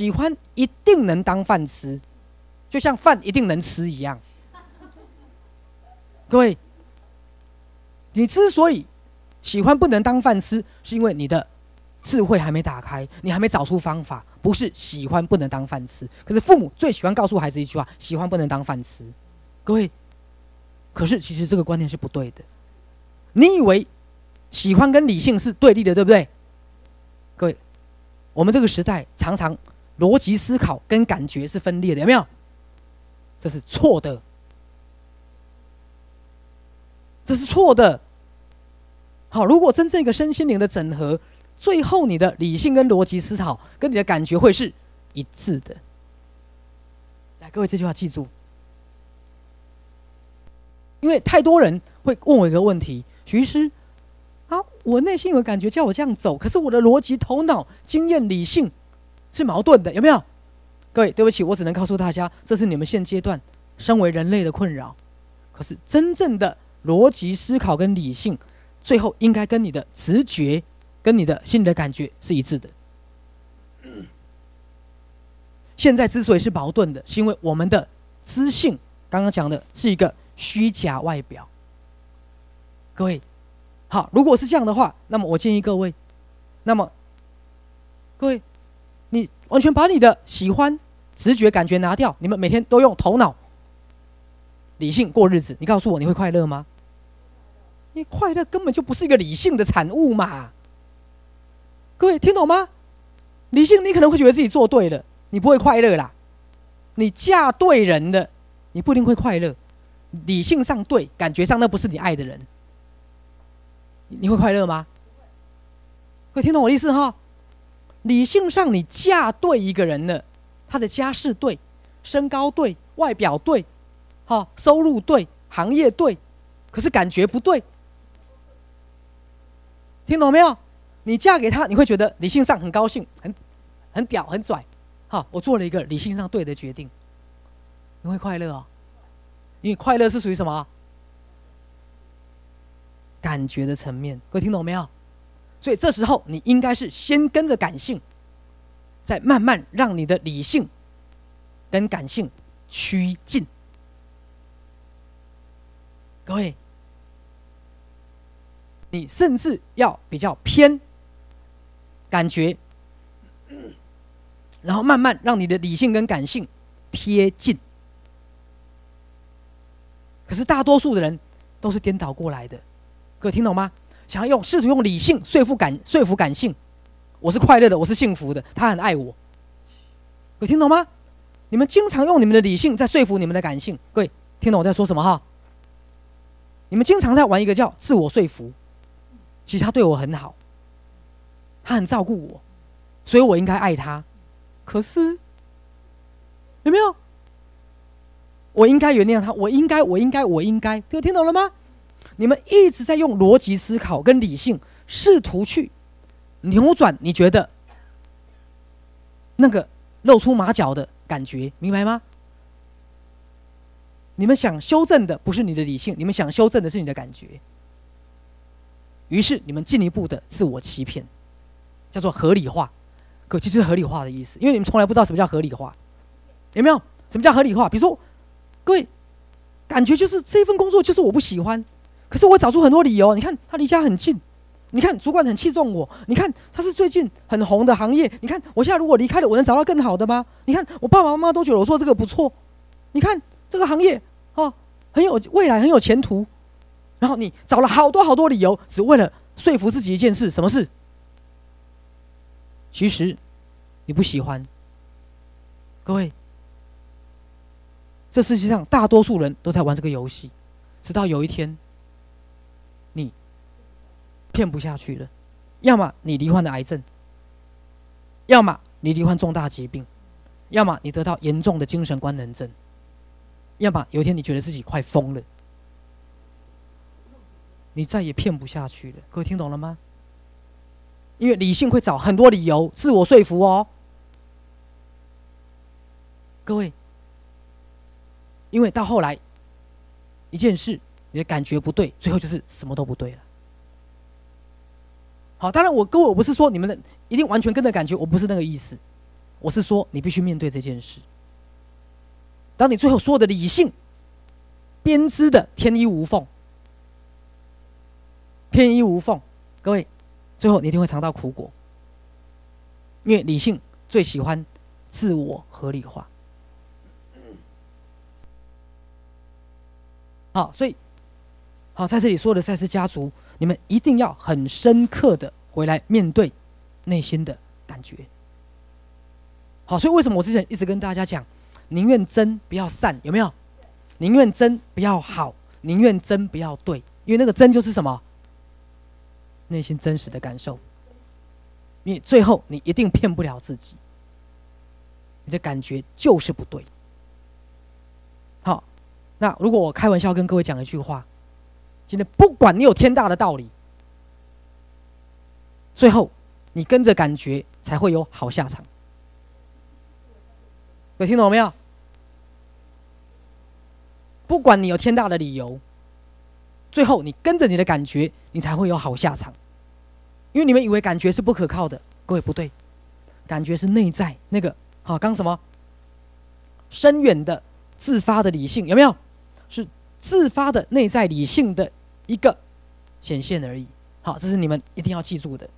喜欢一定能当饭吃，就像饭一定能吃一样。各位，你之所以喜欢不能当饭吃，是因为你的智慧还没打开，你还没找出方法，不是喜欢不能当饭吃。可是父母最喜欢告诉孩子一句话：喜欢不能当饭吃。各位，可是其实这个观念是不对的。你以为喜欢跟理性是对立的，对不对？各位，我们这个时代常常逻辑思考跟感觉是分裂的，有没有？这是错的，这是错的。好，如果真正一个身心灵的整合，最后你的理性跟逻辑思考跟你的感觉会是一致的。来，各位这句话记住，因为太多人会问我一个问题。徐师，啊，我内心有感觉叫我这样走，可是我的逻辑、头脑、经验、理性是矛盾的，有没有？各位，对不起，我只能告诉大家，这是你们现阶段身为人类的困扰。可是真正的逻辑思考跟理性，最后应该跟你的直觉、跟你的心里的感觉是一致的。现在之所以是矛盾的，是因为我们的知性刚刚讲的是一个虚假外表。各位，好，如果是这样的话，那么我建议各位，那么各位，你完全把你的喜欢、直觉、感觉拿掉，你们每天都用头脑、理性过日子，你告诉我你会快乐吗？你快乐根本就不是一个理性的产物嘛！各位听懂吗？理性你可能会觉得自己做对了，你不会快乐啦。你嫁对人了，你不一定会快乐。理性上对，感觉上那不是你爱的人。你会快乐吗？会听懂我的意思哈？理性上你嫁对一个人了，他的家世对，身高对，外表对，哈，收入对，行业对，可是感觉不对。听懂没有？你嫁给他，你会觉得理性上很高兴，很很屌，很拽，哈，我做了一个理性上对的决定。你会快乐哦，因为快乐是属于什么？感觉的层面，各位听懂没有？所以这时候你应该是先跟着感性，再慢慢让你的理性跟感性趋近。各位，你甚至要比较偏感觉，然后慢慢让你的理性跟感性贴近。可是大多数的人都是颠倒过来的。各位听懂吗？想要用试图用理性说服感说服感性，我是快乐的，我是幸福的，他很爱我。有听懂吗？你们经常用你们的理性在说服你们的感性。各位听懂我在说什么哈？你们经常在玩一个叫自我说服，其实他对我很好，他很照顾我，所以我应该爱他。可是有没有？我应该原谅他，我应该，我应该，我应该。各位听懂了吗？你们一直在用逻辑思考跟理性，试图去扭转你觉得那个露出马脚的感觉，明白吗？你们想修正的不是你的理性，你们想修正的是你的感觉。于是你们进一步的自我欺骗，叫做合理化。可其实合理化的意思，因为你们从来不知道什么叫合理化，有没有？什么叫合理化？比如说，各位感觉就是这份工作就是我不喜欢。可是我找出很多理由，你看他离家很近，你看主管很器重我，你看他是最近很红的行业，你看我现在如果离开了，我能找到更好的吗？你看我爸爸妈妈都觉得我做这个不错，你看这个行业哦很有未来，很有前途，然后你找了好多好多理由，只为了说服自己一件事，什么事？其实你不喜欢。各位，这世界上大多数人都在玩这个游戏，直到有一天。骗不下去了，要么你罹患的癌症，要么你罹患重大疾病，要么你得到严重的精神官能症，要么有一天你觉得自己快疯了，你再也骗不下去了。各位听懂了吗？因为理性会找很多理由自我说服哦。各位，因为到后来一件事，你的感觉不对，最后就是什么都不对了。好，当然我各位，我不是说你们的一定完全跟着感觉，我不是那个意思。我是说，你必须面对这件事。当你最后所有的理性编织的天衣无缝，天衣无缝，各位，最后你一定会尝到苦果，因为理性最喜欢自我合理化。好，所以好在这里说的赛斯家族，你们一定要很深刻的回来面对内心的感觉。好，所以为什么我之前一直跟大家讲？宁愿真不要散，有没有？宁愿真不要好，宁愿真不要对，因为那个真就是什么？内心真实的感受。你最后你一定骗不了自己，你的感觉就是不对。好，那如果我开玩笑跟各位讲一句话，今天不管你有天大的道理，最后你跟着感觉才会有好下场。有听懂没有？不管你有天大的理由，最后你跟着你的感觉，你才会有好下场。因为你们以为感觉是不可靠的，各位不对，感觉是内在那个好刚什么深远的自发的理性有没有？是自发的内在理性的一个显现而已。好，这是你们一定要记住的。